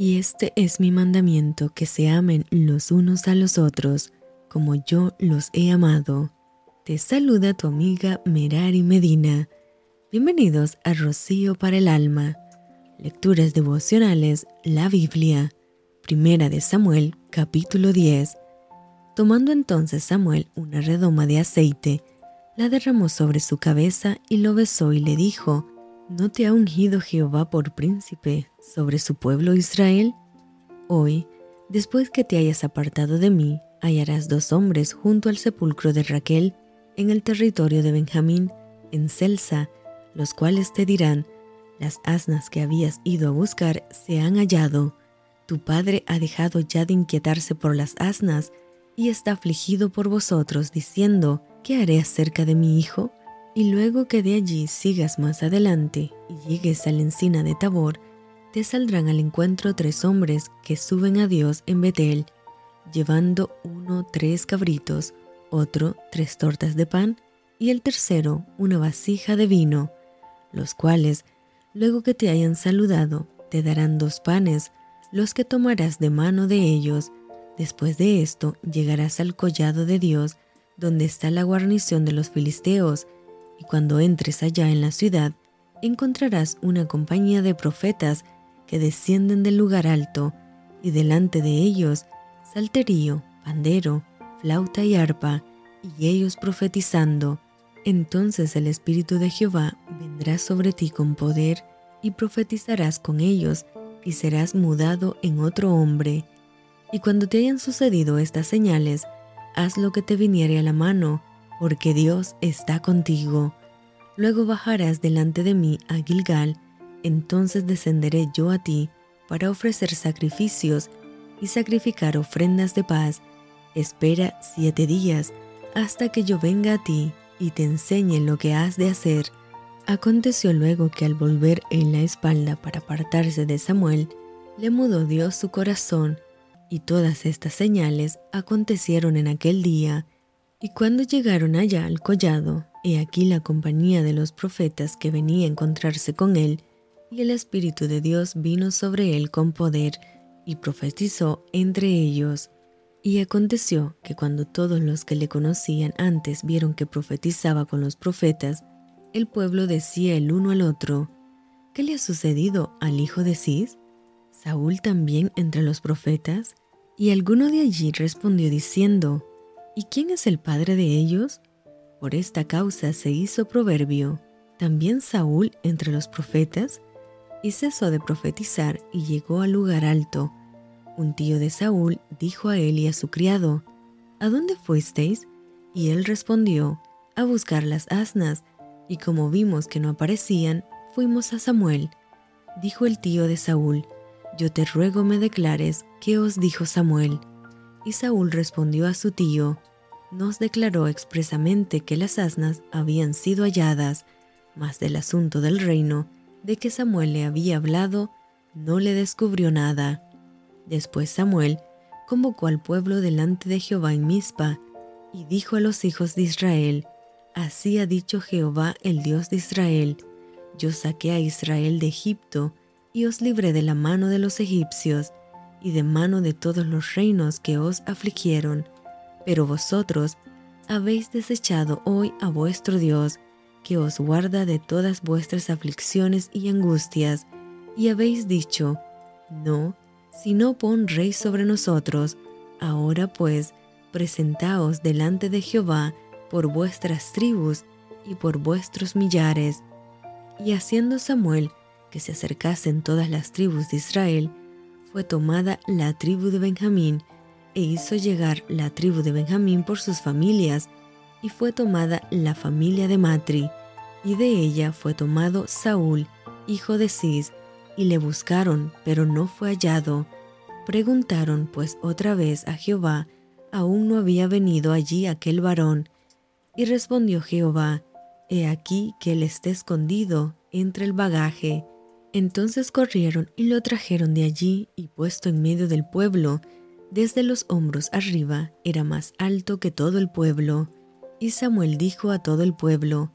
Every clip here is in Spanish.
Y este es mi mandamiento, que se amen los unos a los otros, como yo los he amado. Te saluda tu amiga Merari Medina. Bienvenidos a Rocío para el Alma. Lecturas devocionales, la Biblia. Primera de Samuel, capítulo 10. Tomando entonces Samuel una redoma de aceite, la derramó sobre su cabeza y lo besó y le dijo, ¿No te ha ungido Jehová por príncipe sobre su pueblo Israel? Hoy, después que te hayas apartado de mí, hallarás dos hombres junto al sepulcro de Raquel en el territorio de Benjamín, en Celsa, los cuales te dirán, las asnas que habías ido a buscar se han hallado. Tu padre ha dejado ya de inquietarse por las asnas y está afligido por vosotros, diciendo, ¿qué haré acerca de mi hijo? Y luego que de allí sigas más adelante y llegues a la encina de Tabor, te saldrán al encuentro tres hombres que suben a Dios en Betel, llevando uno tres cabritos, otro tres tortas de pan y el tercero una vasija de vino, los cuales, luego que te hayan saludado, te darán dos panes, los que tomarás de mano de ellos. Después de esto llegarás al collado de Dios, donde está la guarnición de los filisteos, y cuando entres allá en la ciudad, encontrarás una compañía de profetas que descienden del lugar alto, y delante de ellos salterío, pandero, flauta y arpa, y ellos profetizando. Entonces el Espíritu de Jehová vendrá sobre ti con poder, y profetizarás con ellos, y serás mudado en otro hombre. Y cuando te hayan sucedido estas señales, haz lo que te viniere a la mano, porque Dios está contigo. Luego bajarás delante de mí a Gilgal, entonces descenderé yo a ti para ofrecer sacrificios y sacrificar ofrendas de paz. Espera siete días hasta que yo venga a ti y te enseñe lo que has de hacer. Aconteció luego que al volver en la espalda para apartarse de Samuel, le mudó Dios su corazón, y todas estas señales acontecieron en aquel día, y cuando llegaron allá al collado, he aquí la compañía de los profetas que venía a encontrarse con él, y el Espíritu de Dios vino sobre él con poder, y profetizó entre ellos. Y aconteció que cuando todos los que le conocían antes vieron que profetizaba con los profetas, el pueblo decía el uno al otro, ¿qué le ha sucedido al hijo de Cis? ¿Saúl también entre los profetas? Y alguno de allí respondió diciendo, ¿Y quién es el padre de ellos? Por esta causa se hizo proverbio. También Saúl entre los profetas, y cesó de profetizar y llegó al lugar alto. Un tío de Saúl dijo a él y a su criado, ¿A dónde fuisteis? Y él respondió, a buscar las asnas, y como vimos que no aparecían, fuimos a Samuel. Dijo el tío de Saúl, Yo te ruego me declares qué os dijo Samuel. Y Saúl respondió a su tío, nos declaró expresamente que las asnas habían sido halladas, mas del asunto del reino, de que Samuel le había hablado, no le descubrió nada. Después Samuel convocó al pueblo delante de Jehová en Mizpa, y dijo a los hijos de Israel, Así ha dicho Jehová el Dios de Israel, yo saqué a Israel de Egipto, y os libré de la mano de los egipcios, y de mano de todos los reinos que os afligieron pero vosotros habéis desechado hoy a vuestro Dios, que os guarda de todas vuestras aflicciones y angustias, y habéis dicho, no, sino pon rey sobre nosotros. Ahora pues, presentaos delante de Jehová por vuestras tribus y por vuestros millares. Y haciendo Samuel que se acercasen todas las tribus de Israel, fue tomada la tribu de Benjamín, e hizo llegar la tribu de Benjamín por sus familias, y fue tomada la familia de Matri, y de ella fue tomado Saúl, hijo de Cis, y le buscaron, pero no fue hallado. Preguntaron pues otra vez a Jehová, aún no había venido allí aquel varón. Y respondió Jehová, He aquí que él está escondido entre el bagaje. Entonces corrieron y lo trajeron de allí y puesto en medio del pueblo, desde los hombros arriba era más alto que todo el pueblo. Y Samuel dijo a todo el pueblo,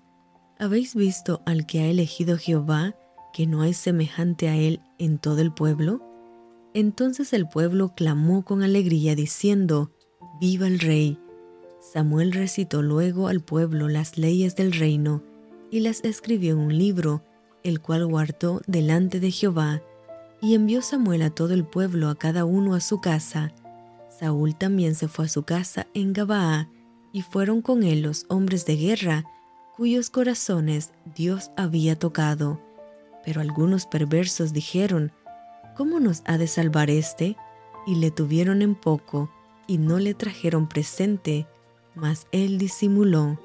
¿Habéis visto al que ha elegido Jehová, que no hay semejante a él en todo el pueblo? Entonces el pueblo clamó con alegría diciendo, Viva el rey. Samuel recitó luego al pueblo las leyes del reino y las escribió en un libro, el cual guardó delante de Jehová, y envió Samuel a todo el pueblo, a cada uno a su casa. Saúl también se fue a su casa en Gabaa, y fueron con él los hombres de guerra, cuyos corazones Dios había tocado. Pero algunos perversos dijeron, ¿Cómo nos ha de salvar éste? Y le tuvieron en poco, y no le trajeron presente, mas él disimuló.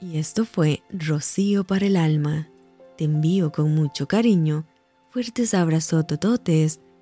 Y esto fue Rocío para el alma. Te envío con mucho cariño, fuertes abrazos tototes